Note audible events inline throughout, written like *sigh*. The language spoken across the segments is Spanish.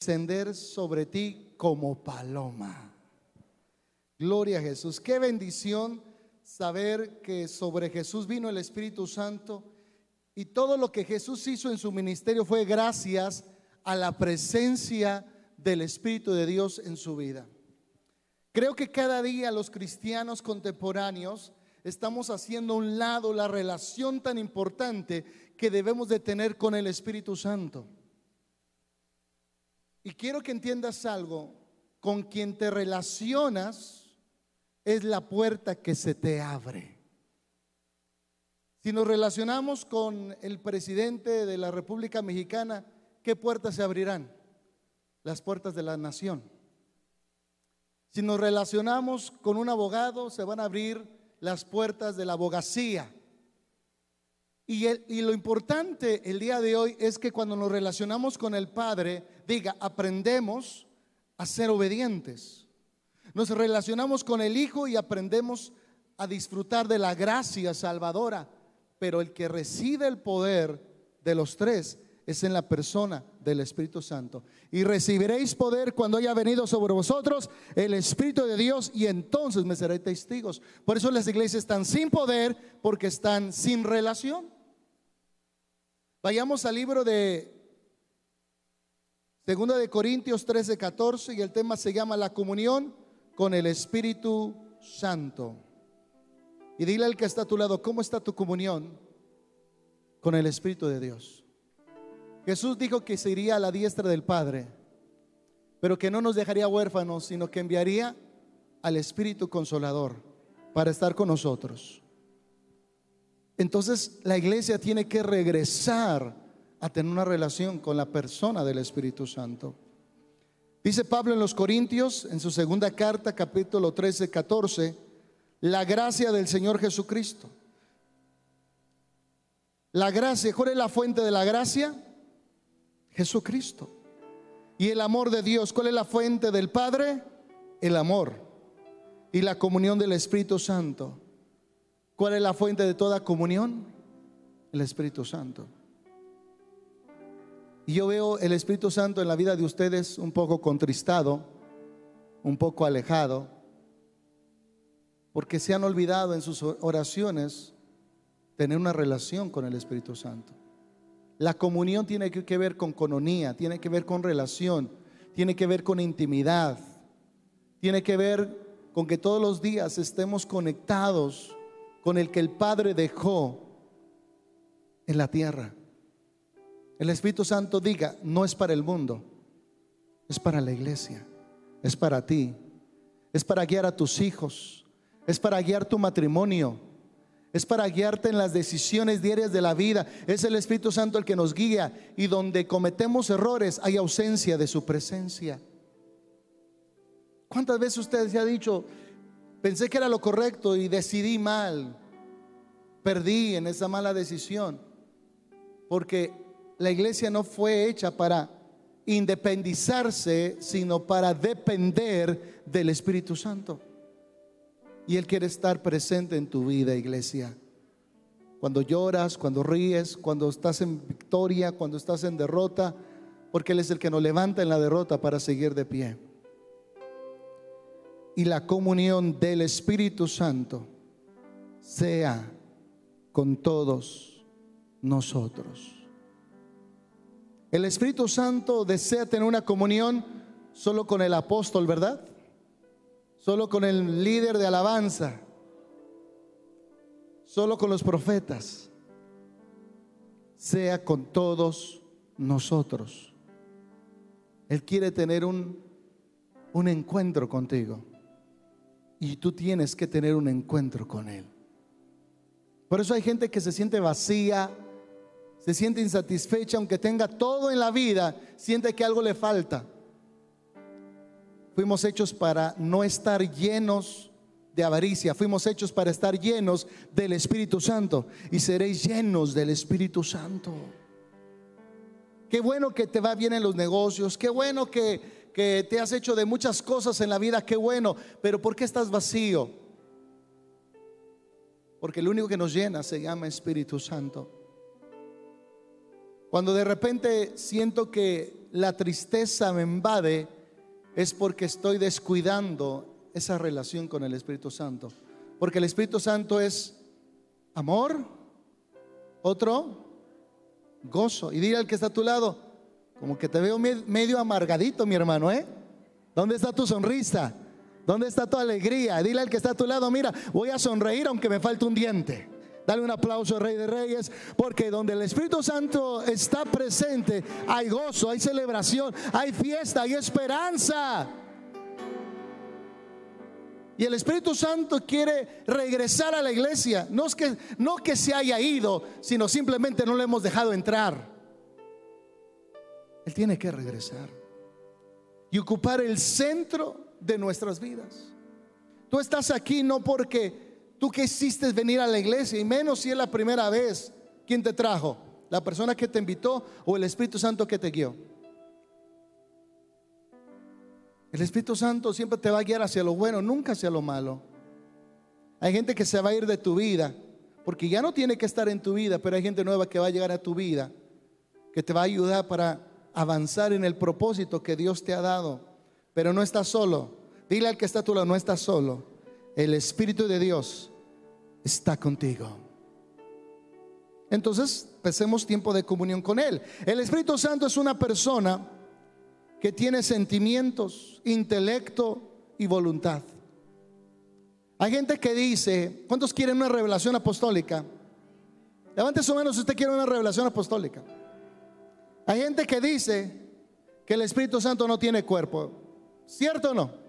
descender sobre ti como paloma. Gloria a Jesús. Qué bendición saber que sobre Jesús vino el Espíritu Santo y todo lo que Jesús hizo en su ministerio fue gracias a la presencia del Espíritu de Dios en su vida. Creo que cada día los cristianos contemporáneos estamos haciendo a un lado la relación tan importante que debemos de tener con el Espíritu Santo. Y quiero que entiendas algo, con quien te relacionas es la puerta que se te abre. Si nos relacionamos con el presidente de la República Mexicana, ¿qué puertas se abrirán? Las puertas de la nación. Si nos relacionamos con un abogado, se van a abrir las puertas de la abogacía. Y, y, lo importante el día de hoy es que cuando nos relacionamos con el Padre, diga, aprendemos a ser obedientes. Nos relacionamos con el Hijo y aprendemos a disfrutar de la gracia salvadora. Pero el que recibe el poder de los tres es en la persona del Espíritu Santo. Y recibiréis poder cuando haya venido sobre vosotros el Espíritu de Dios y entonces me seréis testigos. Por eso las iglesias están sin poder porque están sin relación. Vayamos al libro de Segunda de Corintios 13, 14 y el tema se llama la comunión con el Espíritu Santo. Y dile al que está a tu lado, ¿cómo está tu comunión con el Espíritu de Dios? Jesús dijo que se iría a la diestra del Padre, pero que no nos dejaría huérfanos, sino que enviaría al Espíritu Consolador para estar con nosotros. Entonces la iglesia tiene que regresar a tener una relación con la persona del Espíritu Santo. Dice Pablo en los Corintios, en su segunda carta, capítulo 13, 14, la gracia del Señor Jesucristo. La gracia, ¿cuál es la fuente de la gracia? Jesucristo. Y el amor de Dios, ¿cuál es la fuente del Padre? El amor. Y la comunión del Espíritu Santo. ¿Cuál es la fuente de toda comunión? El Espíritu Santo. Y yo veo el Espíritu Santo en la vida de ustedes un poco contristado, un poco alejado, porque se han olvidado en sus oraciones tener una relación con el Espíritu Santo. La comunión tiene que ver con cononía, tiene que ver con relación, tiene que ver con intimidad, tiene que ver con que todos los días estemos conectados con el que el Padre dejó en la tierra. El Espíritu Santo diga, no es para el mundo, es para la iglesia, es para ti, es para guiar a tus hijos, es para guiar tu matrimonio, es para guiarte en las decisiones diarias de la vida. Es el Espíritu Santo el que nos guía y donde cometemos errores hay ausencia de su presencia. ¿Cuántas veces usted se ha dicho, pensé que era lo correcto y decidí mal? Perdí en esa mala decisión. Porque la iglesia no fue hecha para independizarse, sino para depender del Espíritu Santo. Y Él quiere estar presente en tu vida, iglesia. Cuando lloras, cuando ríes, cuando estás en victoria, cuando estás en derrota, porque Él es el que nos levanta en la derrota para seguir de pie. Y la comunión del Espíritu Santo sea con todos nosotros. El Espíritu Santo desea tener una comunión solo con el apóstol, ¿verdad? Solo con el líder de alabanza. Solo con los profetas. Sea con todos nosotros. Él quiere tener un, un encuentro contigo. Y tú tienes que tener un encuentro con Él. Por eso hay gente que se siente vacía, se siente insatisfecha, aunque tenga todo en la vida, siente que algo le falta. Fuimos hechos para no estar llenos de avaricia, fuimos hechos para estar llenos del Espíritu Santo y seréis llenos del Espíritu Santo. Qué bueno que te va bien en los negocios, qué bueno que, que te has hecho de muchas cosas en la vida, qué bueno, pero ¿por qué estás vacío? Porque el único que nos llena se llama Espíritu Santo. Cuando de repente siento que la tristeza me invade, es porque estoy descuidando esa relación con el Espíritu Santo. Porque el Espíritu Santo es amor, otro, gozo. Y dile al que está a tu lado, como que te veo medio amargadito, mi hermano, ¿eh? ¿Dónde está tu sonrisa? ¿Dónde está tu alegría? Dile al que está a tu lado, mira, voy a sonreír aunque me falte un diente. Dale un aplauso al Rey de Reyes, porque donde el Espíritu Santo está presente, hay gozo, hay celebración, hay fiesta, hay esperanza. Y el Espíritu Santo quiere regresar a la iglesia. No es que, no que se haya ido, sino simplemente no le hemos dejado entrar. Él tiene que regresar y ocupar el centro de nuestras vidas. Tú estás aquí no porque tú quisiste venir a la iglesia, y menos si es la primera vez. ¿Quién te trajo? ¿La persona que te invitó o el Espíritu Santo que te guió? El Espíritu Santo siempre te va a guiar hacia lo bueno, nunca hacia lo malo. Hay gente que se va a ir de tu vida, porque ya no tiene que estar en tu vida, pero hay gente nueva que va a llegar a tu vida, que te va a ayudar para avanzar en el propósito que Dios te ha dado. Pero no estás solo. Dile al que está a tu lado, no estás solo. El Espíritu de Dios está contigo. Entonces, pasemos tiempo de comunión con Él. El Espíritu Santo es una persona que tiene sentimientos, intelecto y voluntad. Hay gente que dice, ¿cuántos quieren una revelación apostólica? Levante su mano si usted quiere una revelación apostólica. Hay gente que dice que el Espíritu Santo no tiene cuerpo. ¿Cierto o no?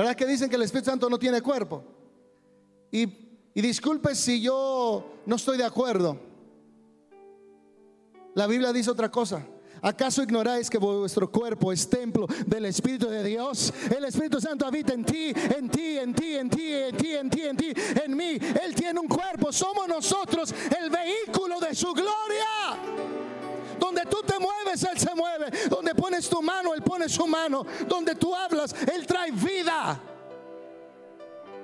¿Verdad que dicen que el Espíritu Santo no tiene cuerpo? Y, y disculpe si yo no estoy de acuerdo. La Biblia dice otra cosa. ¿Acaso ignoráis que vuestro cuerpo es templo del Espíritu de Dios? El Espíritu Santo habita en ti, en ti, en ti, en ti, en ti, en ti, en ti, en mí. Él tiene un cuerpo. Somos nosotros el vehículo de su gloria. Donde tú te mueves, Él se mueve. Donde pones tu mano, Él pone su mano. Donde tú hablas, Él trae vida.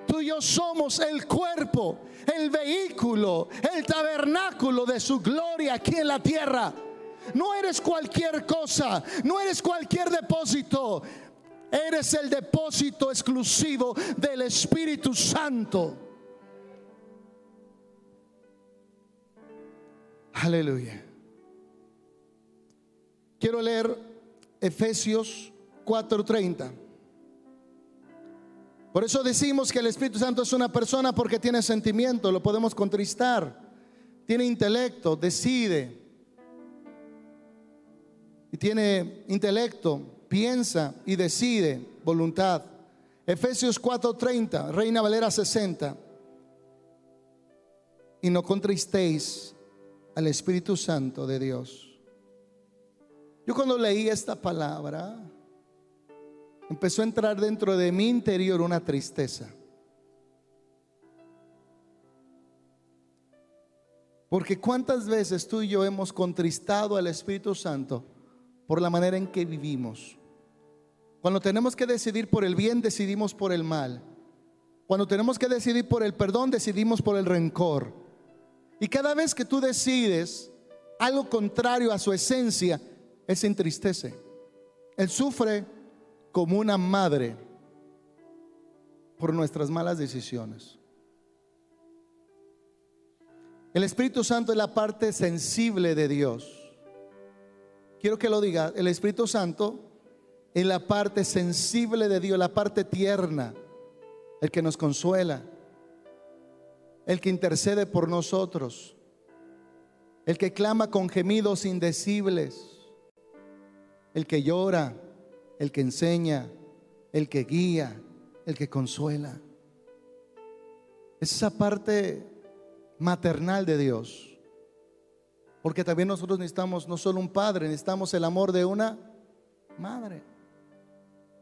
Tú y yo somos el cuerpo, el vehículo, el tabernáculo de su gloria aquí en la tierra. No eres cualquier cosa, no eres cualquier depósito. Eres el depósito exclusivo del Espíritu Santo. Aleluya. Quiero leer Efesios 4:30. Por eso decimos que el Espíritu Santo es una persona porque tiene sentimiento, lo podemos contristar, tiene intelecto, decide, y tiene intelecto, piensa y decide voluntad. Efesios 4:30, Reina Valera 60. Y no contristéis al Espíritu Santo de Dios. Yo cuando leí esta palabra, empezó a entrar dentro de mi interior una tristeza. Porque cuántas veces tú y yo hemos contristado al Espíritu Santo por la manera en que vivimos. Cuando tenemos que decidir por el bien, decidimos por el mal. Cuando tenemos que decidir por el perdón, decidimos por el rencor. Y cada vez que tú decides algo contrario a su esencia, Él se entristece. Él sufre como una madre por nuestras malas decisiones. El Espíritu Santo es la parte sensible de Dios quiero que lo diga, el Espíritu Santo es la parte sensible de Dios, la parte tierna, el que nos consuela, el que intercede por nosotros, el que clama con gemidos indecibles, el que llora, el que enseña, el que guía, el que consuela. Es esa parte maternal de Dios. Porque también nosotros necesitamos no solo un padre, necesitamos el amor de una madre.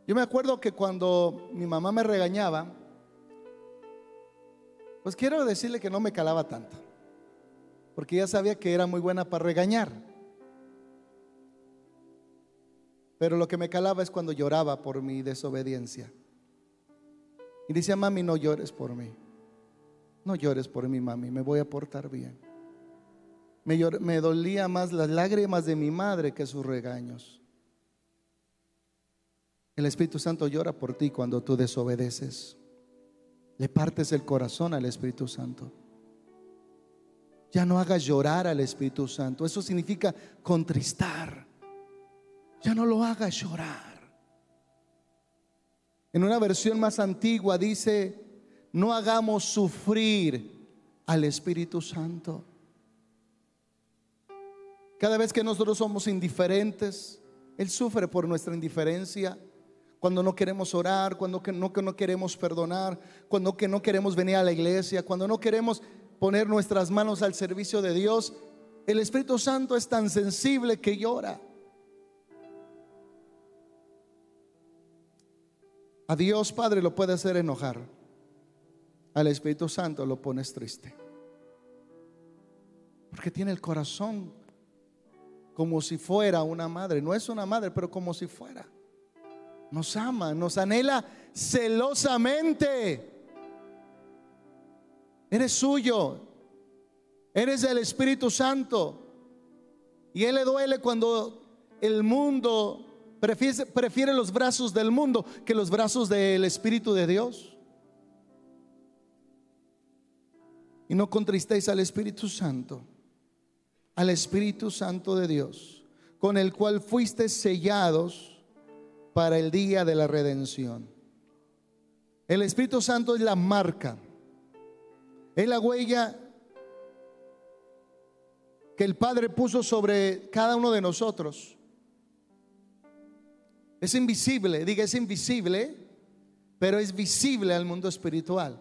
Yo me acuerdo que cuando mi mamá me regañaba, pues quiero decirle que no me calaba tanto, porque ya sabía que era muy buena para regañar. Pero lo que me calaba es cuando lloraba por mi desobediencia. Y decía, mami, no llores por mí. No llores por mí, mami, me voy a portar bien. me, dolía más las lágrimas de mi madre que sus regaños. El Espíritu Santo llora por ti cuando tú desobedeces. Le partes el corazón al Espíritu Santo. Ya no hagas llorar al Espíritu Santo. Eso significa contristar. Ya no lo hagas llorar. En una versión más antigua dice, no hagamos sufrir al Espíritu Santo. Cada vez que nosotros somos indiferentes, Él sufre por nuestra indiferencia cuando no queremos orar, cuando no, no queremos perdonar, cuando que no queremos venir a la iglesia, cuando no queremos poner nuestras manos al servicio de Dios, el Espíritu Santo es tan sensible que llora. A Dios Padre lo puede hacer enojar. Al Espíritu Santo lo pones triste. Porque tiene el corazón como si fuera una madre. No es una madre, pero como si fuera nos ama, nos anhela celosamente. Eres suyo, eres del Espíritu Santo. Y Él le duele cuando el mundo prefiere, los brazos del mundo que los brazos del Espíritu de Dios. Y no contristéis al Espíritu Santo, al Espíritu Santo de Dios, con el cual fuiste sellados para el día de la redención. El Espíritu Santo es la marca, es la huella que el Padre puso sobre cada uno de nosotros. Es invisible, diga, es invisible, pero es visible al mundo espiritual.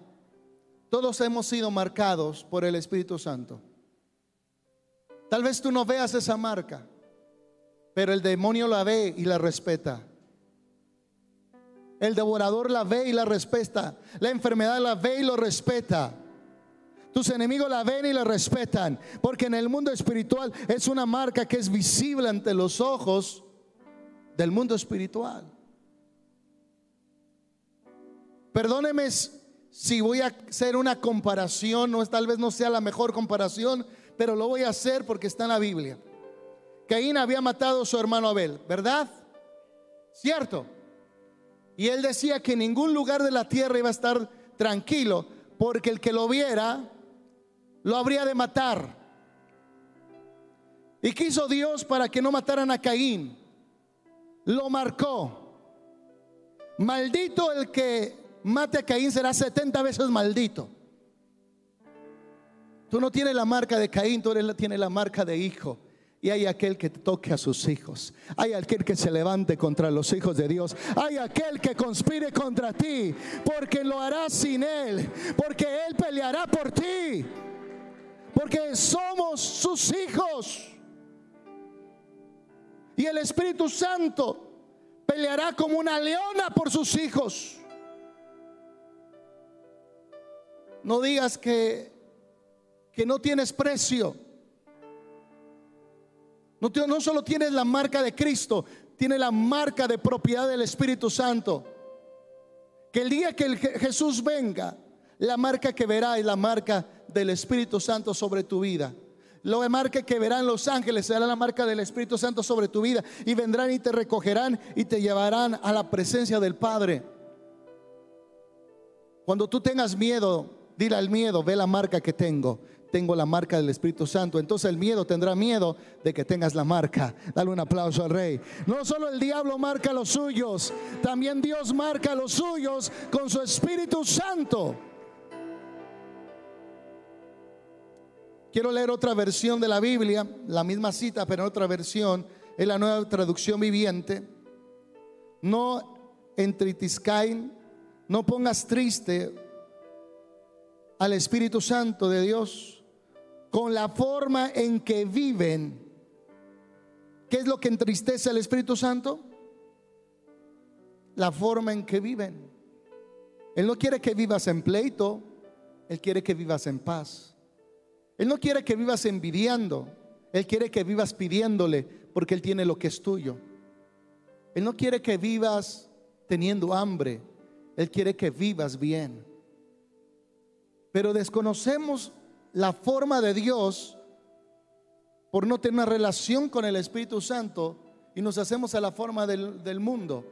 Todos hemos sido marcados por el Espíritu Santo. Tal vez tú no veas esa marca, pero el demonio la ve y la respeta. El devorador la ve y la respeta. La enfermedad la ve y lo respeta. Tus enemigos la ven y la respetan. Porque en el mundo espiritual es una marca que es visible ante los ojos del mundo espiritual. Perdóneme si voy a hacer una comparación, no, tal vez no sea la mejor comparación, pero lo voy a hacer porque está en la Biblia. Caín había matado a su hermano Abel, ¿verdad? ¿Cierto? Y él decía que en ningún lugar de la tierra iba a estar tranquilo, porque el que lo viera lo habría de matar. Y quiso Dios para que no mataran a Caín. Lo marcó. Maldito el que mate a Caín será 70 veces maldito. Tú no tienes la marca de Caín, tú tienes la marca de hijo. Y hay aquel que toque a sus hijos. Hay aquel que se levante contra los hijos de Dios. Hay aquel que conspire contra ti. Porque lo hará sin Él. Porque Él peleará por ti. Porque somos sus hijos. Y el Espíritu Santo peleará como una leona por sus hijos. No digas que, que no tienes precio. No, solo tienes la marca de Cristo, tiene la marca de propiedad del Espíritu Santo. Que el día que Jesús venga, la marca que verá es la marca del Espíritu Santo sobre tu vida. La marca que verán los ángeles será la marca del Espíritu Santo sobre tu vida. Y vendrán y te recogerán y te llevarán a la presencia del Padre. Cuando tú tengas miedo, dile al miedo, ve la marca que tengo tengo la marca del Espíritu Santo. Entonces el miedo tendrá miedo de que tengas la marca. Dale un aplauso al rey. No solo el diablo marca los suyos, también Dios marca los suyos con su Espíritu Santo. Quiero leer otra versión de la Biblia, la misma cita, pero en otra versión, es la nueva traducción viviente. No entritiscain, no pongas triste al Espíritu Santo de Dios con la forma en que viven. ¿Qué es lo que entristece al Espíritu Santo? La forma en que viven. Él no quiere que vivas en pleito, Él quiere que vivas en paz. Él no quiere que vivas envidiando, Él quiere que vivas pidiéndole porque Él tiene lo que es tuyo. Él no quiere que vivas teniendo hambre, Él quiere que vivas bien. Pero desconocemos la forma de Dios por no tener una relación con el Espíritu Santo y nos hacemos a la forma del, del mundo.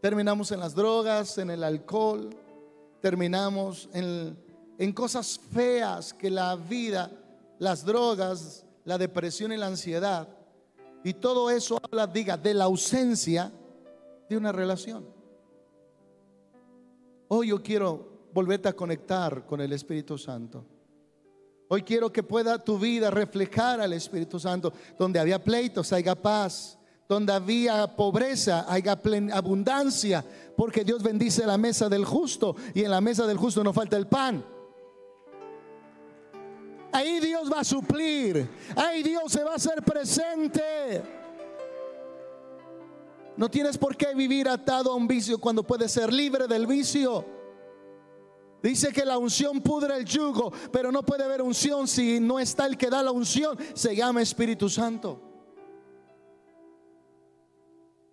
Terminamos en las drogas, en el alcohol, terminamos en, en cosas feas que la vida, las drogas, la depresión y la ansiedad. Y todo eso habla, diga, de la ausencia de una relación. Hoy yo quiero volverte a conectar con el Espíritu Santo. Hoy quiero que pueda tu vida reflejar al Espíritu Santo. Donde había pleitos, haya paz. Donde había pobreza, haya abundancia. Porque Dios bendice la mesa del justo y en la mesa del justo no falta el pan. Ahí Dios va a suplir. Ahí Dios se va a hacer presente. No tienes por qué vivir atado a un vicio cuando puedes ser libre del vicio. Dice que la unción pudre el yugo, pero no puede haber unción si no está el que da la unción. Se llama Espíritu Santo.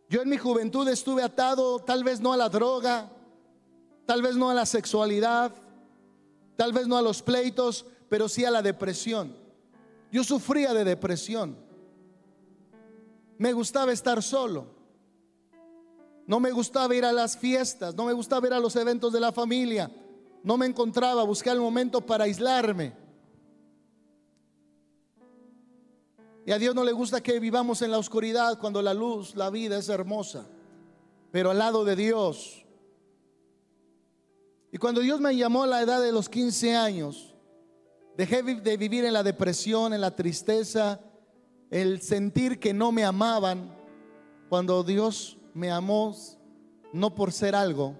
Yo en mi juventud estuve atado tal vez no a la droga, tal vez no a la sexualidad, tal vez no a los pleitos, pero sí a la depresión. Yo sufría de depresión. Me gustaba estar solo. No me gustaba ir a las fiestas, no me gustaba ir a los eventos de la familia. No me encontraba, busqué el momento para aislarme. Y a Dios no le gusta que vivamos en la oscuridad cuando la luz, la vida es hermosa. Pero al lado de Dios. Y cuando Dios me llamó a la edad de los 15 años, Dejé de vivir en la depresión, en la tristeza, el sentir que no me amaban, cuando Dios me amó no por ser algo,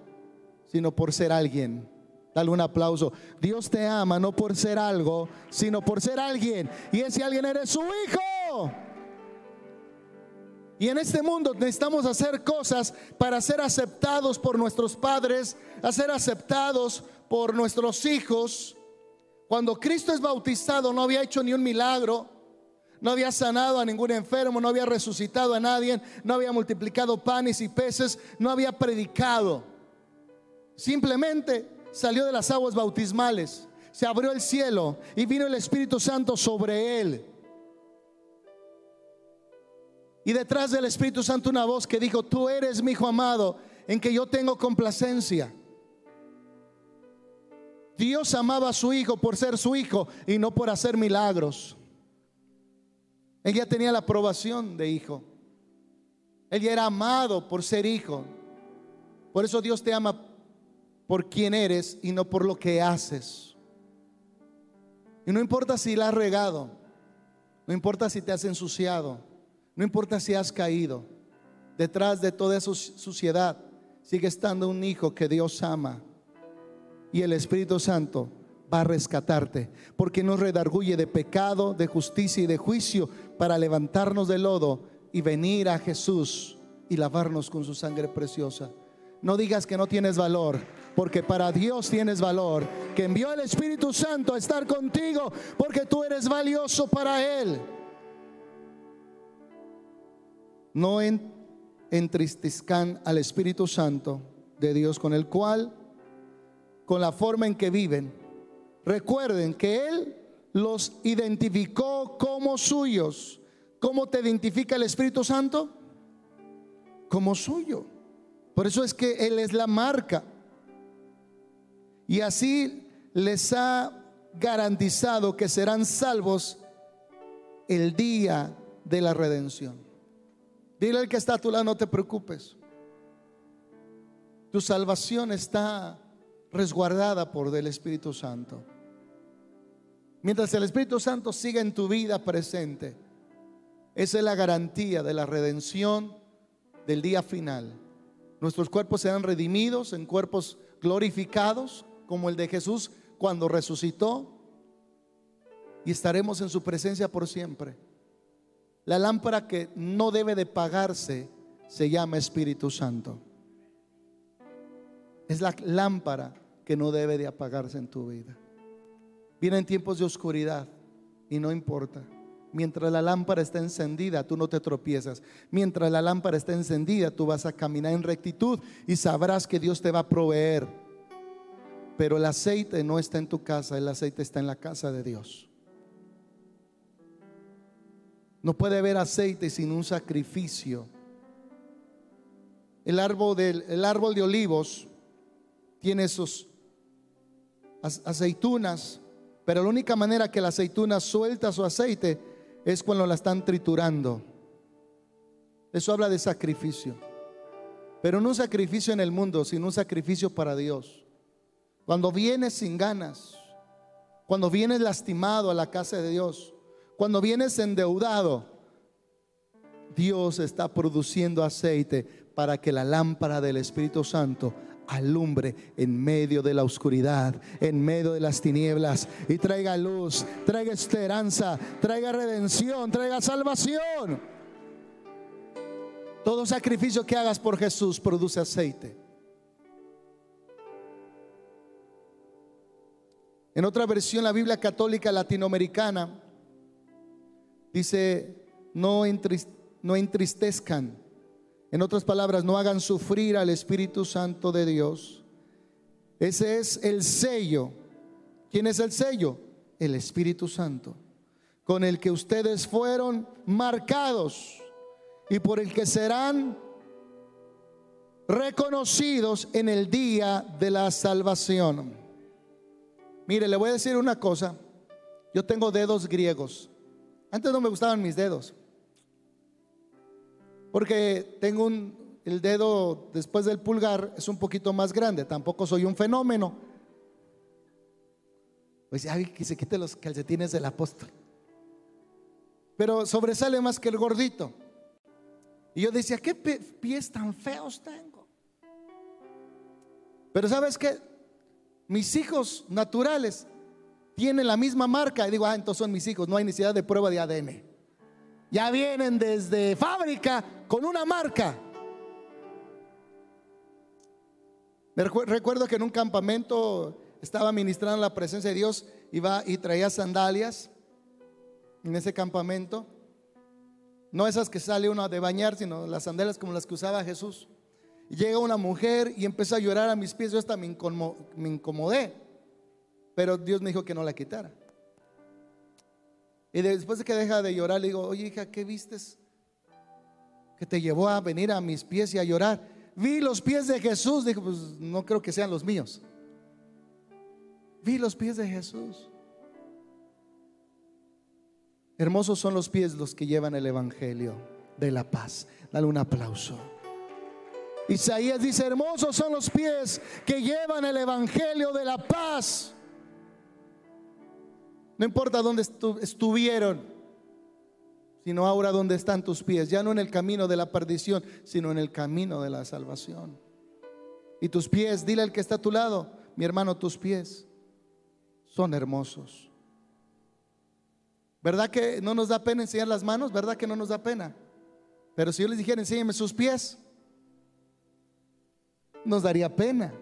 sino por ser alguien. Dale un aplauso. Dios te ama no por ser algo, sino por ser alguien. Y ese alguien eres su hijo. Y en este mundo necesitamos hacer cosas para ser aceptados por nuestros padres, a ser aceptados por nuestros hijos. Cuando Cristo es bautizado no había hecho ni un milagro, no había sanado a ningún enfermo, no había resucitado a nadie, no había multiplicado panes y peces, no había predicado. Simplemente salió de las aguas bautismales, se abrió el cielo y vino el Espíritu Santo sobre él. Y detrás del Espíritu Santo una voz que dijo, tú eres mi hijo amado, en que yo tengo complacencia. Dios amaba a su hijo por ser su hijo y no por hacer milagros. Ella tenía la aprobación de hijo. Ella era amado por ser hijo. Por eso Dios te ama por quien eres y no por lo que haces. Y no importa si la has regado, no importa si te has ensuciado, no importa si has caído. Detrás de toda esa suciedad sigue estando un hijo que Dios ama y el Espíritu Santo va a rescatarte, porque nos redarguye de pecado, de justicia y de juicio para levantarnos del lodo y venir a Jesús y lavarnos con su sangre preciosa. No digas que no tienes valor, porque para Dios tienes valor, que envió el Espíritu Santo a estar contigo, porque tú eres valioso para Él. No entristezcan al Espíritu Santo de Dios con el cual con la forma en que viven. Recuerden que Él los identificó como suyos. ¿Cómo te identifica el Espíritu Santo? Como suyo. Por eso es que Él es la marca. Y así les ha garantizado que serán salvos el día de la redención. Dile al que está a tu lado, no te preocupes. Tu salvación está resguardada por el Espíritu Santo. Mientras el Espíritu Santo siga en tu vida presente, esa es la garantía de la redención del día final. Nuestros cuerpos serán redimidos en cuerpos glorificados, como el de Jesús cuando resucitó, y estaremos en su presencia por siempre. La lámpara que no debe de pagarse se llama Espíritu Santo. Es la lámpara que no debe de apagarse en tu vida. Vienen tiempos de oscuridad y no importa. Mientras la lámpara está encendida, tú no te tropiezas. Mientras la lámpara está encendida, tú vas a caminar en rectitud y sabrás que Dios te va a proveer. Pero el aceite no está en tu casa, el aceite está en la casa de Dios. No puede haber aceite sin un sacrificio. El árbol, el árbol de olivos tiene sus aceitunas, pero la única manera que la aceituna suelta su aceite es cuando la están triturando. Eso habla de sacrificio. Pero no un sacrificio en el mundo, sino un sacrificio para Dios. Cuando vienes sin ganas, cuando vienes lastimado a la casa de Dios, cuando vienes endeudado, Dios está produciendo aceite para que la lámpara del Espíritu Santo alumbre en medio de la oscuridad, en medio de las tinieblas y traiga luz, traiga esperanza, traiga redención, traiga salvación. Todo sacrificio que hagas por Jesús produce aceite. En otra versión, la Biblia católica latinoamericana dice, no, entristezcan en otras palabras, no hagan sufrir al Espíritu Santo de Dios. Ese es el sello. ¿Quién es el sello? El Espíritu Santo, con el que ustedes fueron marcados y por el que serán reconocidos en el día de la salvación. Mire, le voy a decir una cosa. Yo tengo dedos griegos. Antes no me gustaban mis dedos. Porque tengo un, el dedo después del pulgar es un poquito más grande, tampoco soy un fenómeno. Pues ya que se quite los calcetines del apóstol. Pero sobresale más que el gordito. Y yo decía, ¿qué pies tan feos tengo? Pero ¿sabes qué? Mis hijos naturales tienen la misma marca. Y digo, ah, entonces son mis hijos, no hay necesidad de prueba de ADN ya vienen desde fábrica con una marca. recuerdo que en un campamento estaba ministrando la presencia de Dios, y traía sandalias en ese campamento. No esas que sale uno de bañar, sino las sandalias como las que usaba Jesús. Llega una mujer y empieza a llorar a mis pies. Yo hasta me incomodé. Pero Dios me dijo que no la quitara. Y después de que deja de llorar, le digo, oye hija, ¿qué vistes? Que te llevó a venir a mis pies y a llorar. Vi los pies de Jesús. Dijo, pues no creo que sean los míos. Vi los pies de Jesús. Hermosos son los pies los que llevan el Evangelio de la paz. Dale un aplauso. Isaías dice, hermosos son los pies que llevan el Evangelio de la paz. No importa dónde estuvieron, sino ahora dónde están tus pies. Ya no en el camino de la perdición, sino en el camino de la salvación. Y tus pies, dile al que está a tu lado, mi hermano, tus pies son hermosos. ¿Verdad que no nos da pena enseñar las manos? ¿Verdad que no nos da pena? Pero si yo les dijera, enséñeme sus pies, nos daría pena.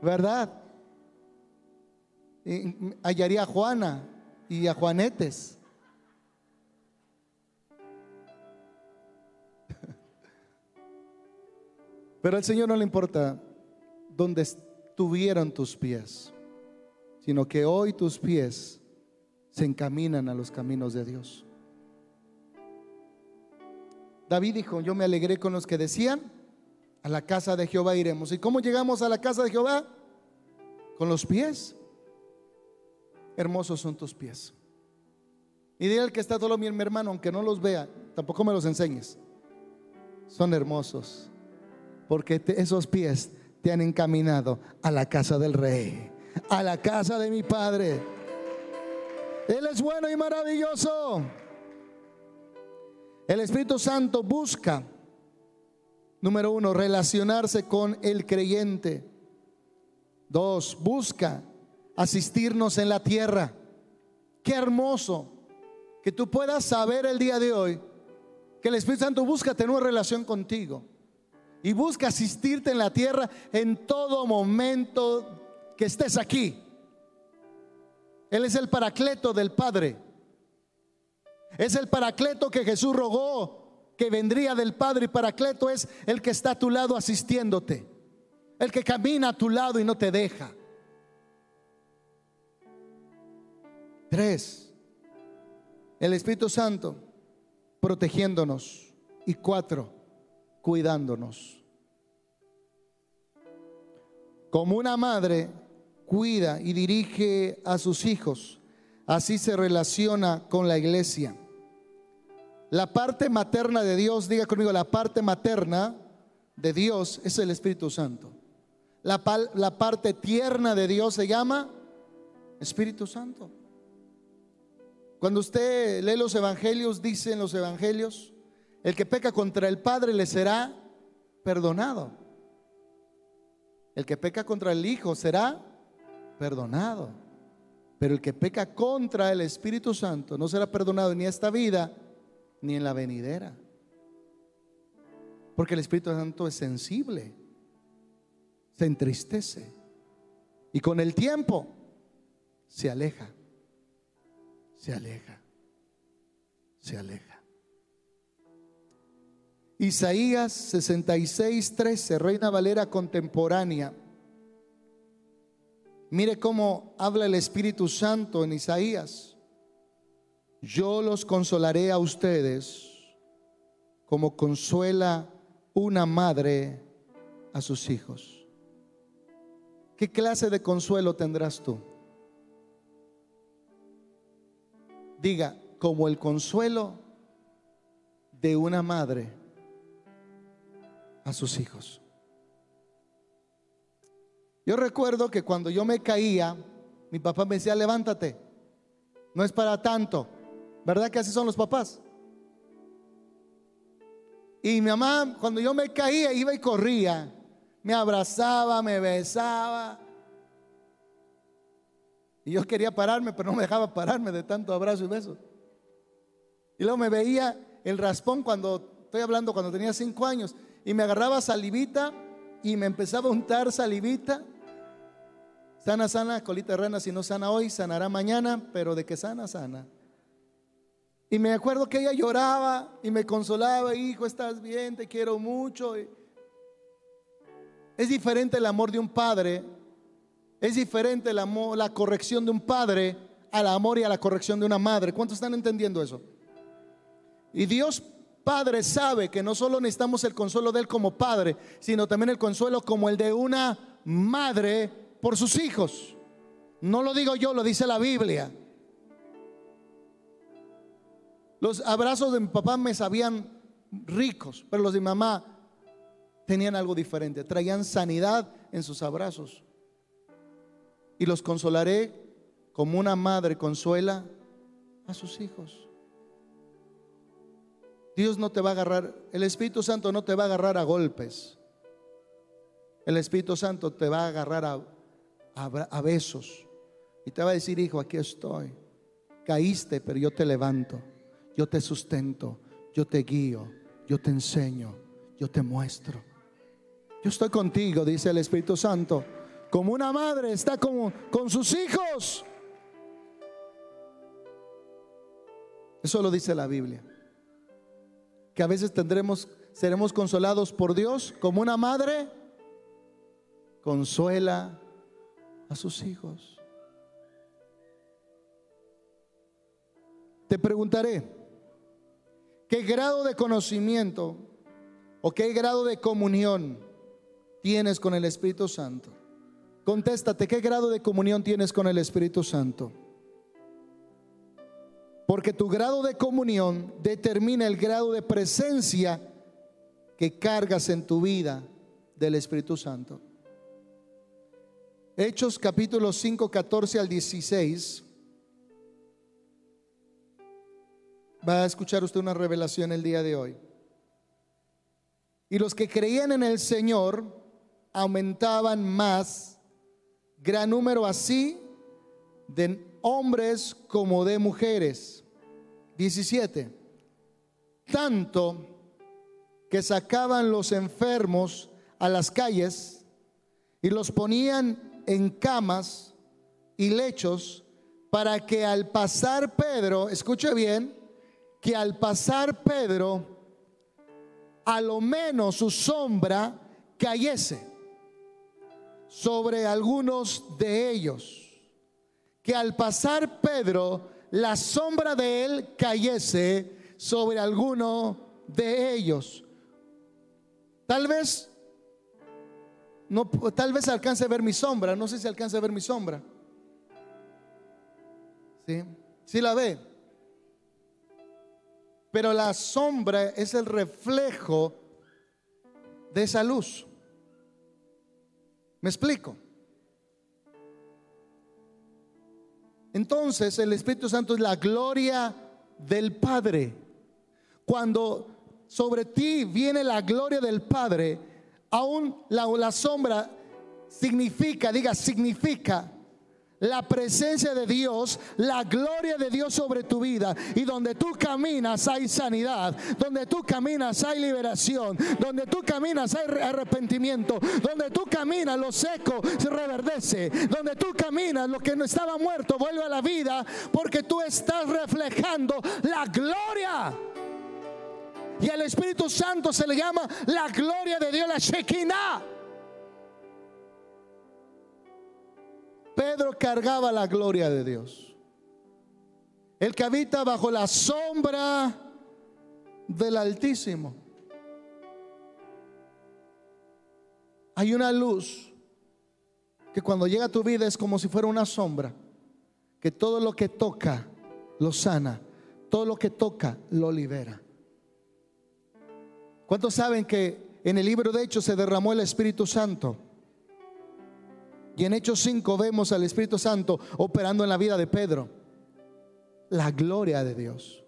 ¿Verdad? Hallaría a Juana y a Juanetes. *laughs* Pero al Señor no le importa dónde estuvieron tus pies, sino que hoy tus pies se encaminan a los caminos de Dios. David dijo, yo me alegré con los que decían, a la casa de Jehová iremos. ¿Y cómo llegamos a la casa de Jehová? Con los pies hermosos son tus pies. Y dile al que está todo mi hermano, aunque no los vea, tampoco me los enseñes. Son hermosos, porque esos pies te han encaminado a la casa del rey, a la casa de mi padre. Él es bueno y maravilloso. El Espíritu Santo busca, número uno, relacionarse con el creyente. Dos, busca asistirnos en la tierra. Qué hermoso que tú puedas saber el día de hoy que el Espíritu Santo busca tener relación contigo y busca asistirte en la tierra en todo momento que estés aquí. Él es el paracleto del Padre. Es el paracleto que Jesús rogó que vendría del Padre y paracleto es el que está a tu lado asistiéndote. El que camina a tu lado y no te deja. Tres, El Espíritu Santo protegiéndonos. Y cuatro, cuidándonos. Como una madre cuida y dirige a sus hijos, así se relaciona con la iglesia. La parte materna de Dios, diga conmigo, la parte materna de Dios es el Espíritu Santo. La, parte tierna de Dios se llama Espíritu Santo. Cuando usted lee los evangelios, dice en los evangelios, el que peca contra el Padre le será perdonado. El que peca contra el Hijo será perdonado. Pero el que peca contra el Espíritu Santo no será perdonado ni en esta vida ni en la venidera. Porque el Espíritu Santo es sensible, se entristece y con el tiempo se aleja, se aleja, se aleja. Isaías 66, 13, Reina Valera contemporánea. Mire cómo habla el Espíritu Santo en Isaías yo los consolaré a ustedes como consuela una madre a sus hijos. ¿Qué clase de consuelo tendrás tú? Diga, como el consuelo de una madre a sus hijos. Yo recuerdo que cuando yo me caía, mi papá me decía, levántate, no es para tanto. ¿Verdad que así son los papás? Y mi mamá, cuando yo me caía, iba y corría. Me abrazaba, me besaba. Y yo quería pararme, pero no me dejaba pararme de tanto abrazo y beso. Y luego me veía el raspón cuando, estoy hablando cuando tenía cinco años, y me agarraba salivita y me empezaba a untar salivita. Sana, sana, colita rana, si no sana hoy, sanará mañana, pero de que sana, sana. Y me acuerdo que ella lloraba y me consolaba, hijo, estás bien, te quiero mucho. Es diferente el amor de un padre, es diferente la corrección de un padre al amor y a la corrección de una madre. ¿Cuántos están entendiendo eso? Y Dios Padre sabe que no solo necesitamos el consuelo de Él como padre, sino también el consuelo como el de una madre por sus hijos. No lo digo yo, lo dice la Biblia. Los abrazos de mi papá me sabían ricos, pero los de mi mamá tenían algo diferente, traían sanidad en sus abrazos. Y los consolaré como una madre consuela a sus hijos. Dios no te va a agarrar, el Espíritu Santo no te va a agarrar a golpes. El Espíritu Santo te va a agarrar a, besos y te va a decir, hijo, aquí estoy. Caíste, pero yo te levanto yo te sustento, yo te guío, yo te enseño, yo te muestro. Yo estoy contigo, dice el Espíritu Santo, como una madre está con, con sus hijos. Eso lo dice la Biblia. Que a veces tendremos, seremos consolados por Dios como una madre consuela a sus hijos. Te preguntaré, ¿Qué grado de conocimiento o qué grado de comunión tienes con el Espíritu Santo? Contéstate, ¿qué grado de comunión tienes con el Espíritu Santo? Porque tu grado de comunión determina el grado de presencia que cargas en tu vida del Espíritu Santo. Hechos capítulo 5, 14 al 16 Va a escuchar usted una revelación el día de hoy. Y los que creían en el Señor aumentaban más, gran número así, de hombres como de mujeres. 17. Tanto que sacaban los enfermos a las calles y los ponían en camas y lechos para que al pasar Pedro, escuche bien, que al pasar Pedro, a lo menos su sombra cayese sobre algunos de ellos. Que al pasar Pedro, la sombra de él cayese sobre alguno de ellos. Tal vez no, tal vez alcance a ver mi sombra, no sé si alcance a ver mi sombra. ¿Sí? ¿Sí la ve? Pero la sombra es el reflejo de esa luz. ¿Me explico? Entonces el Espíritu Santo es la gloria del Padre. Cuando sobre ti viene la gloria del Padre, aún la, la sombra significa, diga, significa la presencia de Dios, la gloria de Dios sobre tu vida. Y donde tú caminas hay sanidad, donde tú caminas hay liberación, donde tú caminas hay arrepentimiento, donde tú caminas lo seco se reverdece, donde tú caminas lo que no estaba muerto vuelve a la vida porque tú estás reflejando la gloria. Y al Espíritu Santo se le llama la gloria de Dios, la Shekinah. Pedro cargaba la gloria de Dios. El que habita bajo la sombra del Altísimo. Hay una luz que cuando llega a tu vida es como si fuera una sombra, que todo lo que toca lo sana, todo lo que toca lo libera. ¿Cuántos saben que en el libro de Hechos se derramó el Espíritu Santo? Y en Hechos 5 vemos al Espíritu Santo operando en la vida de Pedro. La gloria de Dios.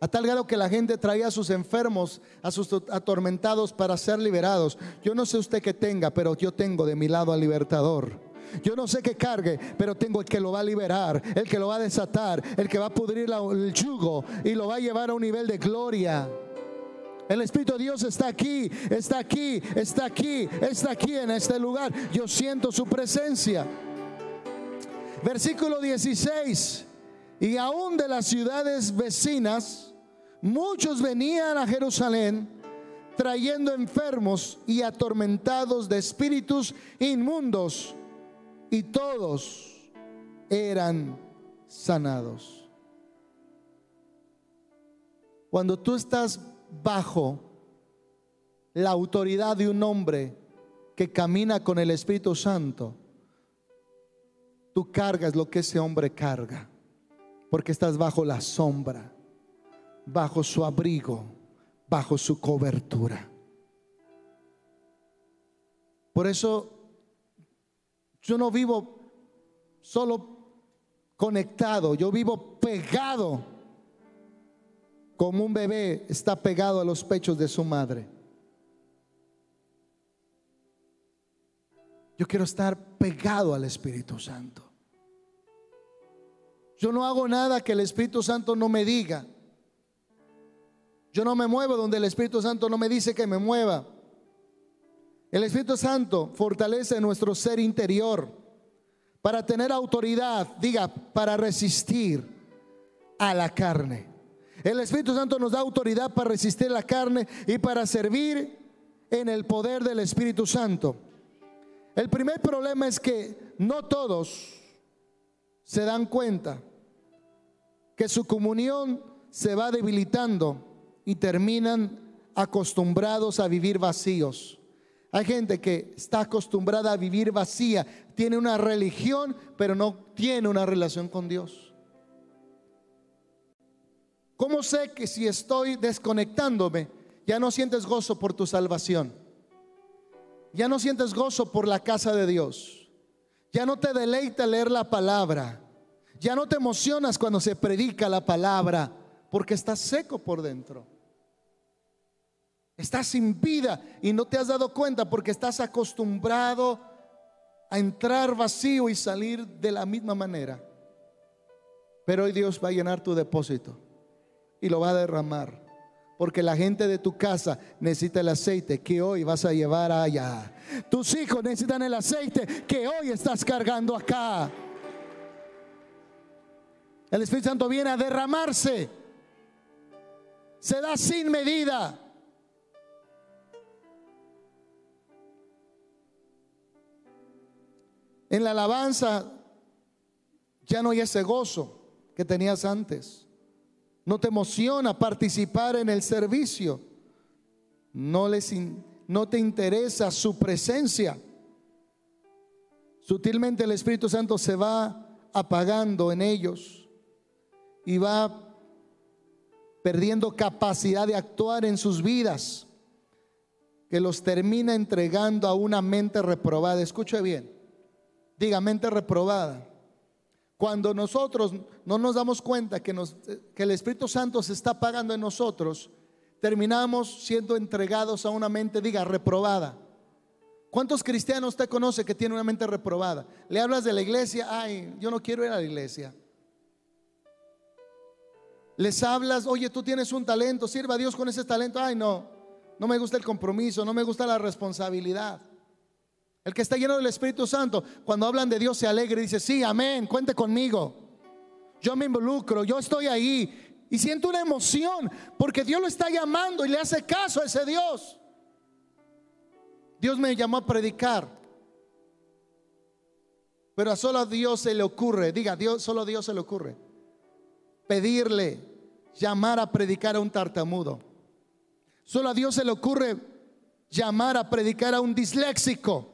A tal grado que la gente traía a sus enfermos, a sus atormentados para ser liberados. Yo no sé usted qué tenga, pero yo tengo de mi lado al libertador. Yo no sé qué cargue, pero tengo el que lo va a liberar, el que lo va a desatar, el que va a pudrir el yugo y lo va a llevar a un nivel de gloria. El Espíritu de Dios está aquí, está aquí, está aquí, está aquí en este lugar. Yo siento su presencia. Versículo 16. Y aún de las ciudades vecinas, muchos venían a Jerusalén trayendo enfermos y atormentados de espíritus inmundos, y todos eran sanados. Cuando tú estás bajo la autoridad de un hombre que camina con el Espíritu Santo, tú cargas lo que ese hombre carga, porque estás bajo la sombra, bajo su abrigo, bajo su cobertura. Por eso yo no vivo solo conectado, yo vivo pegado como un bebé está pegado a los pechos de su madre. Yo quiero estar pegado al Espíritu Santo. Yo no hago nada que el Espíritu Santo no me diga. Yo no me muevo donde el Espíritu Santo no me dice que me mueva. El Espíritu Santo fortalece nuestro ser interior para tener autoridad, diga, para resistir a la carne. El Espíritu Santo nos da autoridad para resistir la carne y para servir en el poder del Espíritu Santo. El primer problema es que no todos se dan cuenta que su comunión se va debilitando y terminan acostumbrados a vivir vacíos. Hay gente que está acostumbrada a vivir vacía, tiene una religión, pero no tiene una relación con Dios. ¿Cómo sé que si estoy desconectándome, ya no sientes gozo por tu salvación? Ya no sientes gozo por la casa de Dios. Ya no te deleita leer la palabra. Ya no te emocionas cuando se predica la palabra porque estás seco por dentro. Estás sin vida y no te has dado cuenta porque estás acostumbrado a entrar vacío y salir de la misma manera. Pero hoy Dios va a llenar tu depósito y lo va a derramar. Porque la gente de tu casa necesita el aceite que hoy vas a llevar allá. Tus hijos necesitan el aceite que hoy estás cargando acá. El Espíritu Santo viene a derramarse. Se da sin medida. En la alabanza ya no hay ese gozo. que tenías antes. No te emociona participar en el servicio. No, te interesa su presencia. Sutilmente el Espíritu Santo se va apagando en ellos y va perdiendo capacidad de actuar en sus vidas, que los termina entregando a una mente reprobada. Escuche bien, diga mente reprobada. Cuando nosotros no nos damos cuenta que, el Espíritu Santo se está apagando en nosotros, terminamos siendo entregados a una mente, diga, reprobada. ¿Cuántos cristianos usted conoce que tiene una mente reprobada? Le hablas de la iglesia, ay, yo no quiero ir a la iglesia. Les hablas, oye, tú tienes un talento, sirva a Dios con ese talento. Ay, no, no me gusta el compromiso, no me gusta la responsabilidad. El que está lleno del Espíritu Santo, cuando hablan de Dios se alegra y dice, sí, amén, cuente conmigo. Yo me involucro, yo estoy ahí y siento una emoción porque Dios lo está llamando y le hace caso a ese Dios. Dios me llamó a predicar. Pero a solo Dios se le ocurre, diga, Dios, solo a Dios se le ocurre pedirle, llamar a predicar a un tartamudo. Solo a Dios se le ocurre llamar a predicar a un disléxico.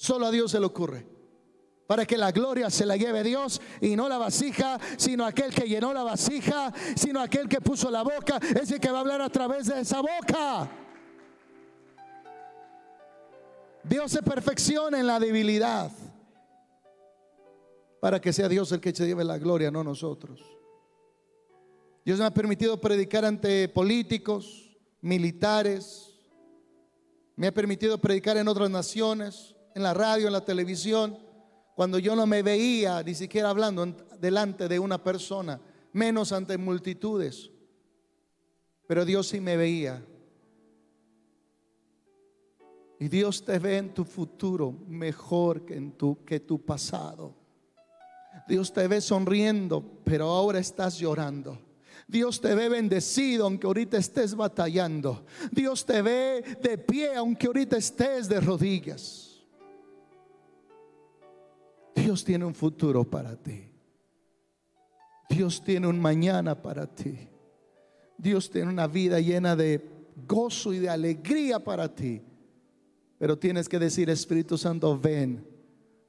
Solo a Dios se le ocurre. Para que la gloria se la lleve Dios y no la vasija, sino aquel que llenó la vasija, sino aquel que puso la boca, es el que va a hablar a través de esa boca. Dios se perfecciona en la debilidad. Para que sea Dios el que se lleve la gloria, no nosotros. Dios me ha permitido predicar ante políticos, militares. Me ha permitido predicar en otras naciones, en la radio, en la televisión, cuando yo no me veía ni siquiera hablando delante de una persona, menos ante multitudes. Pero Dios sí me veía. Y Dios te ve en tu futuro mejor que en tu, que tu pasado. Dios te ve sonriendo, pero ahora estás llorando. Dios te ve bendecido aunque ahorita estés batallando. Dios te ve de pie aunque ahorita estés de rodillas. Dios tiene un futuro para ti. Dios tiene un mañana para ti. Dios tiene una vida llena de gozo y de alegría para ti. Pero tienes que decir, Espíritu Santo, ven,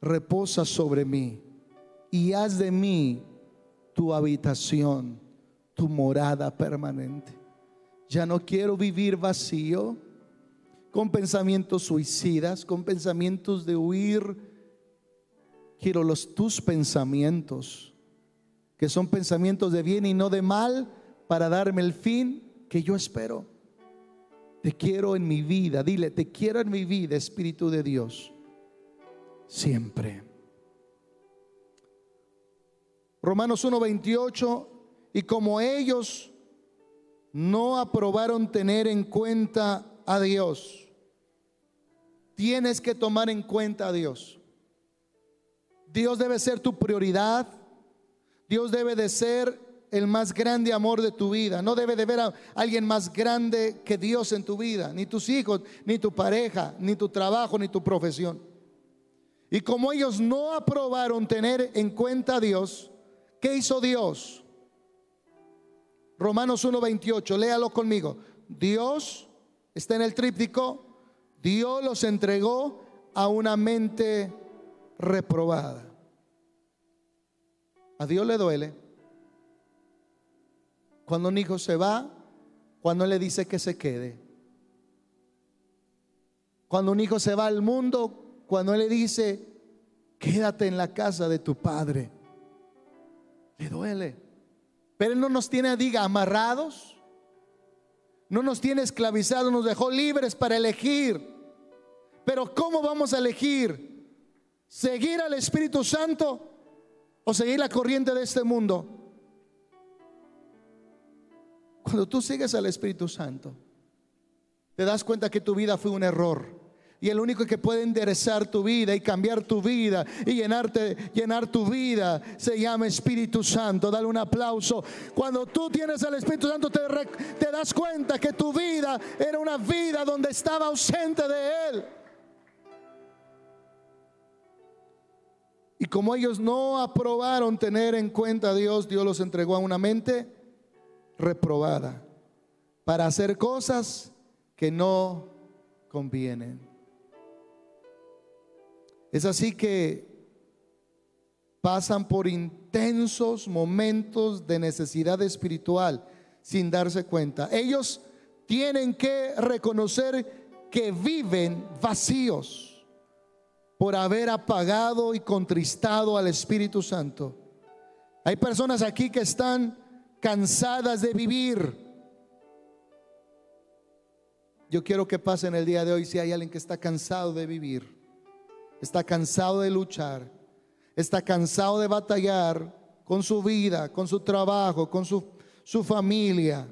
reposa sobre mí y haz de mí tu habitación, tu morada permanente. Ya no quiero vivir vacío, con pensamientos suicidas, con pensamientos de huir. Quiero los tus pensamientos, que son pensamientos de bien y no de mal, para darme el fin que yo espero. Te quiero en mi vida, dile, te quiero en mi vida, Espíritu de Dios, siempre. Romanos 1:28, y como ellos no aprobaron tener en cuenta a Dios, tienes que tomar en cuenta a Dios. Dios debe ser tu prioridad. Dios debe de ser el más grande amor de tu vida. No debe de ver a alguien más grande que Dios en tu vida. Ni tus hijos, ni tu pareja, ni tu trabajo, ni tu profesión. Y como ellos no aprobaron tener en cuenta a Dios, ¿Qué hizo Dios? Romanos 1:28, léalo conmigo. Dios está en el tríptico, Dios los entregó a una mente reprobada. A Dios le duele cuando un hijo se va, cuando le dice que se quede. Cuando un hijo se va al mundo, cuando le dice, quédate en la casa de tu padre. Le duele. Pero Él no nos tiene, diga, amarrados. No nos tiene esclavizados, nos dejó libres para elegir. Pero ¿cómo vamos a elegir? ¿Seguir al Espíritu Santo o seguir la corriente de este mundo? Cuando tú sigues al Espíritu Santo, te das cuenta que tu vida fue un error. Y el único que puede enderezar tu vida y cambiar tu vida y llenarte, llenar tu vida se llama Espíritu Santo. Dale un aplauso. Cuando tú tienes al Espíritu Santo te, te das cuenta que tu vida era una vida donde estaba ausente de Él. Y como ellos no aprobaron tener en cuenta a Dios, Dios los entregó a una mente reprobada para hacer cosas que no convienen. Es así que pasan por intensos momentos de necesidad espiritual sin darse cuenta. Ellos tienen que reconocer que viven vacíos por haber apagado y contristado al Espíritu Santo. Hay personas aquí que están cansadas de vivir. Yo quiero que pase en el día de hoy si hay alguien que está cansado de vivir, está cansado de luchar, está cansado de batallar con su vida, con su trabajo, con su, su familia.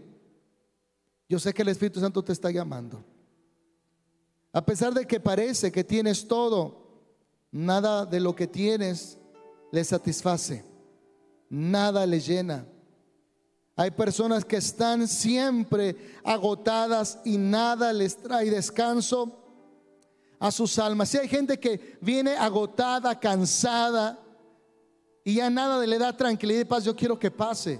Yo sé que el Espíritu Santo te está llamando. A pesar de que parece que tienes todo, Nada de lo que tienes le satisface. Nada le llena. Hay personas que están siempre agotadas y nada les trae descanso a sus almas. Si hay gente que viene agotada, cansada y ya nada le da tranquilidad y paz, yo quiero que pase.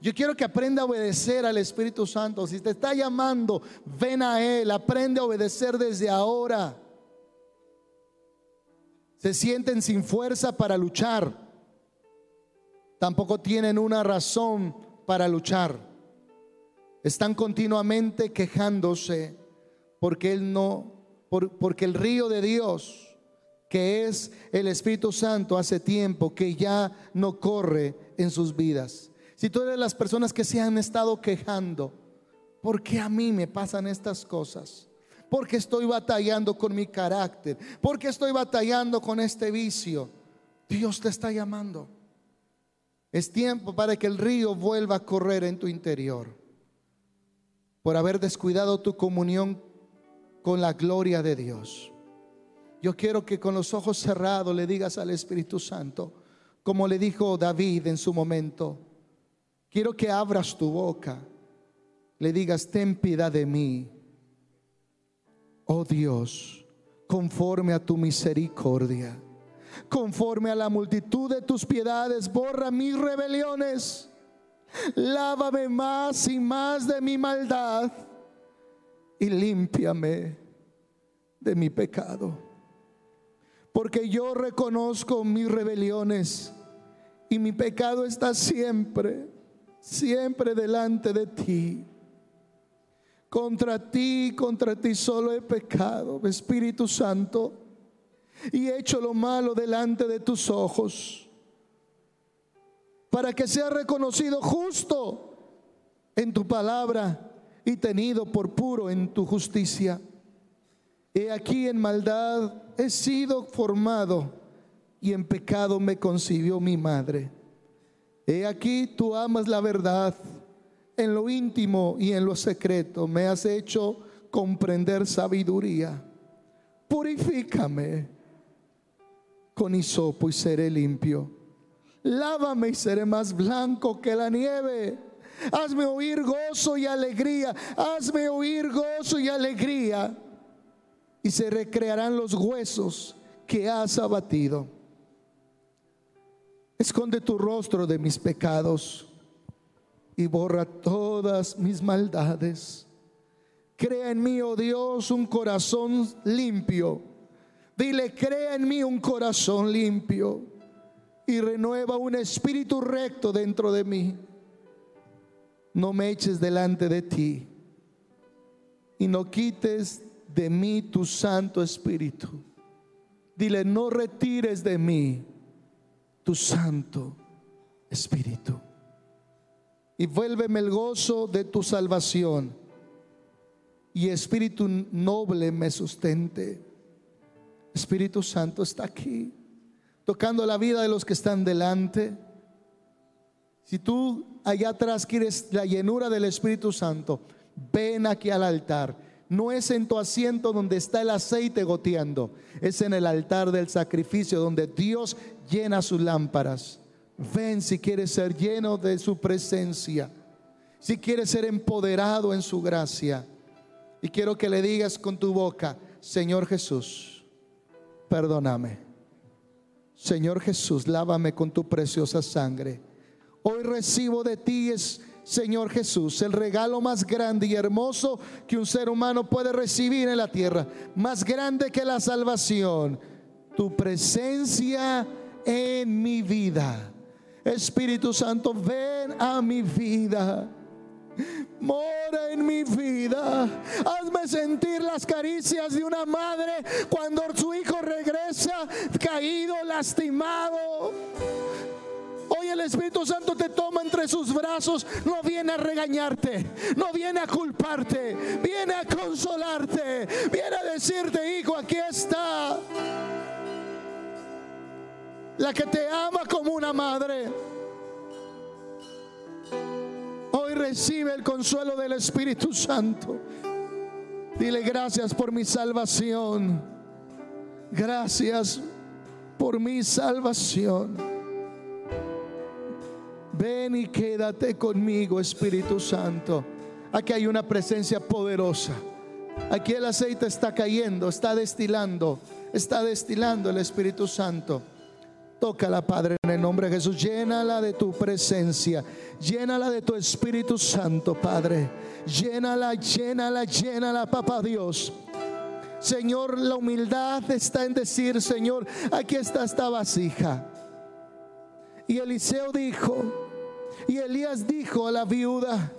Yo quiero que aprenda a obedecer al Espíritu Santo. Si te está llamando, ven a Él, aprende a obedecer desde ahora se sienten sin fuerza para luchar. Tampoco tienen una razón para luchar. Están continuamente quejándose porque él no porque el río de Dios, que es el Espíritu Santo, hace tiempo que ya no corre en sus vidas. Si tú eres las personas que se han estado quejando, ¿por qué a mí me pasan estas cosas? Porque estoy batallando con mi carácter, porque estoy batallando con este vicio. Dios te está llamando. Es tiempo para que el río vuelva a correr en tu interior por haber descuidado tu comunión con la gloria de Dios. Yo quiero que con los ojos cerrados le digas al Espíritu Santo, como le dijo David en su momento, quiero que abras tu boca, le digas, ten piedad de mí oh Dios, conforme a tu misericordia, conforme a la multitud de tus piedades, borra mis rebeliones, lávame más y más de mi maldad y límpiame de mi pecado. Porque yo reconozco mis rebeliones y mi pecado está siempre, siempre delante de ti. Contra ti, contra ti solo he pecado, Espíritu Santo, y he hecho lo malo delante de tus ojos, para que sea reconocido justo en tu palabra y tenido por puro en tu justicia. He aquí en maldad he sido formado y en pecado me concibió mi madre. He aquí tú amas la verdad en lo íntimo y en lo secreto me has hecho comprender sabiduría. Purifícame con hisopo y seré limpio. Lávame y seré más blanco que la nieve. Hazme oír gozo y alegría. Hazme oír gozo y alegría. Y se recrearán los huesos que has abatido. Esconde tu rostro de mis pecados y borra todas mis maldades. Crea en mí, oh Dios, un corazón limpio. Dile, crea en mí un corazón limpio y renueva un espíritu recto dentro de mí. No me eches delante de ti y no quites de mí tu Santo Espíritu. Dile, no retires de mí tu Santo Espíritu y vuélveme el gozo de tu salvación y espíritu noble me sustente. Espíritu Santo está aquí, tocando la vida de los que están delante. Si tú allá atrás quieres la llenura del Espíritu Santo, ven aquí al altar. No es en tu asiento donde está el aceite goteando, es en el altar del sacrificio donde Dios llena sus lámparas. Ven si quieres ser lleno de su presencia, si quieres ser empoderado en su gracia. Y quiero que le digas con tu boca, Señor Jesús, perdóname. Señor Jesús, lávame con tu preciosa sangre. Hoy recibo de ti es Señor Jesús, el regalo más grande y hermoso que un ser humano puede recibir en la tierra, más grande que la salvación, tu presencia en mi vida. Espíritu Santo, ven a mi vida. Mora en mi vida. Hazme sentir las caricias de una madre cuando su hijo regresa caído, lastimado. Hoy el Espíritu Santo te toma entre sus brazos, no viene a regañarte, no viene a culparte, viene a consolarte, viene a decirte, hijo, aquí está la que te ama como una madre. Hoy recibe el consuelo del Espíritu Santo. Dile gracias por mi salvación. Gracias por mi salvación. Ven y quédate conmigo, Espíritu Santo. Aquí hay una presencia poderosa. Aquí el aceite está cayendo, está destilando, está destilando el Espíritu Santo. Tócala, Padre, en el nombre de Jesús. Llénala de tu presencia. Llénala de tu Espíritu Santo, Padre. Llénala, llénala, llénala, Papá Dios. Señor, la humildad está en decir, Señor, aquí está esta vasija. Y Eliseo dijo, y Elías dijo a la viuda,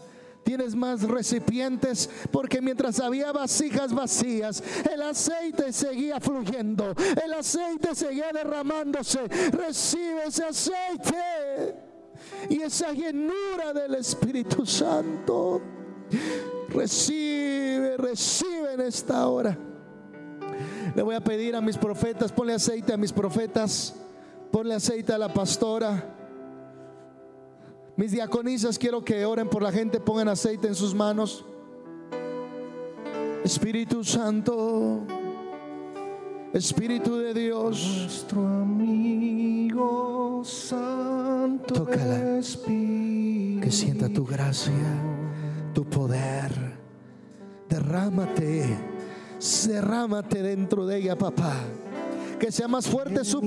tienes más recipientes porque mientras había vasijas vacías, el aceite seguía fluyendo, el aceite seguía derramándose. Recibe ese aceite y esa llenura del Espíritu Santo. Recibe, recibe en esta hora. Le voy a pedir a mis profetas, ponle aceite a mis profetas, ponle aceite a la pastora. Mis diaconisas quiero que oren por la gente, pongan aceite en sus manos. Espíritu Santo, Espíritu de Dios, nuestro amigo santo. Tócala. Que sienta tu gracia, tu poder. Derrámate, derrámate dentro de ella, papá que sea más fuerte su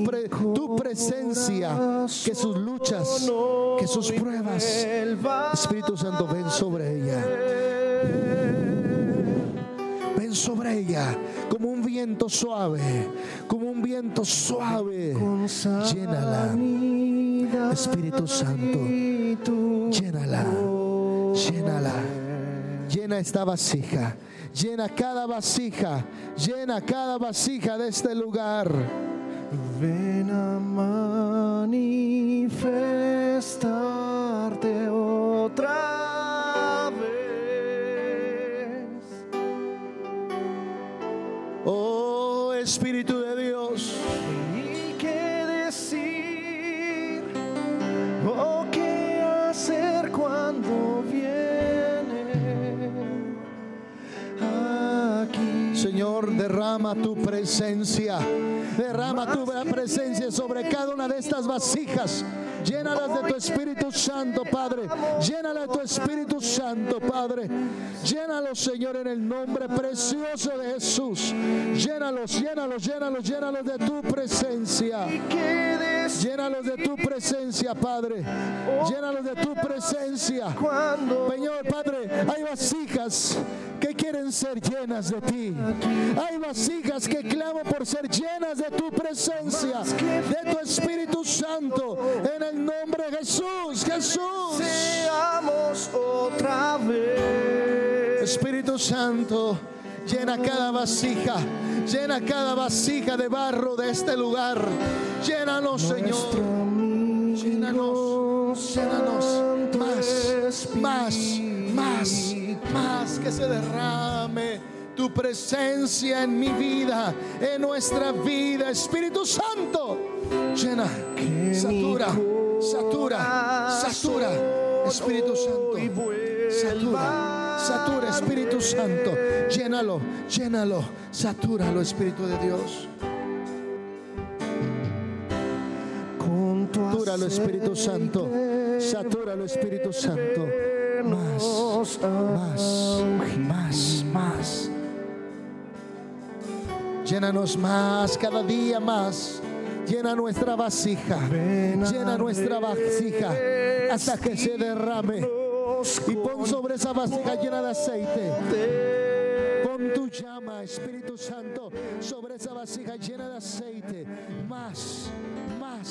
tu presencia que sus luchas, que sus pruebas. Espíritu Santo, ven sobre ella. Ven sobre ella como un viento suave, como un viento suave. Llénala. Espíritu Santo, llénala, llénala. Llena esta vasija Llena cada vasija, llena cada vasija de este lugar. Ven a manifestarte Derrama tu presencia. Derrama tu presencia sobre cada una de estas vasijas. Llénalas de tu Espíritu Santo, Padre. Llénalas de tu Espíritu Santo, Padre. Llénalos, Señor, en el nombre precioso de Jesús. Llénalos, llénalos, llénalos, llénalos de tu presencia. Llénalos de tu presencia, Padre. Llénalos de tu presencia. Señor, Padre, hay vasijas que quieren ser llenas de ti. Hay vasijas que clamo por ser llenas de tu presencia, de tu Espíritu Santo, en el nombre de Jesús, Jesús. Seamos otra vez. Espíritu Santo, llena cada vasija, llena cada vasija de barro de este lugar. Llénanos, Señor. Llénanos, llénanos más, más, más, más que se derrame tu presencia en mi vida, en nuestra vida. Espíritu Santo, llena, satura, satura, satura. Espíritu Santo, satura, satura, Espíritu Santo. Llénalo, llénalo, satúralo, Espíritu de Dios. Satúralo, Espíritu Santo. Satúralo, Espíritu Santo. Más, más, más, más. Llénanos más, cada día más. Llena nuestra vasija. Llena nuestra vasija hasta que se derrame. Y pon sobre esa vasija llena de aceite. Pon tu llama, Espíritu Santo, sobre esa vasija llena de aceite. Más, más.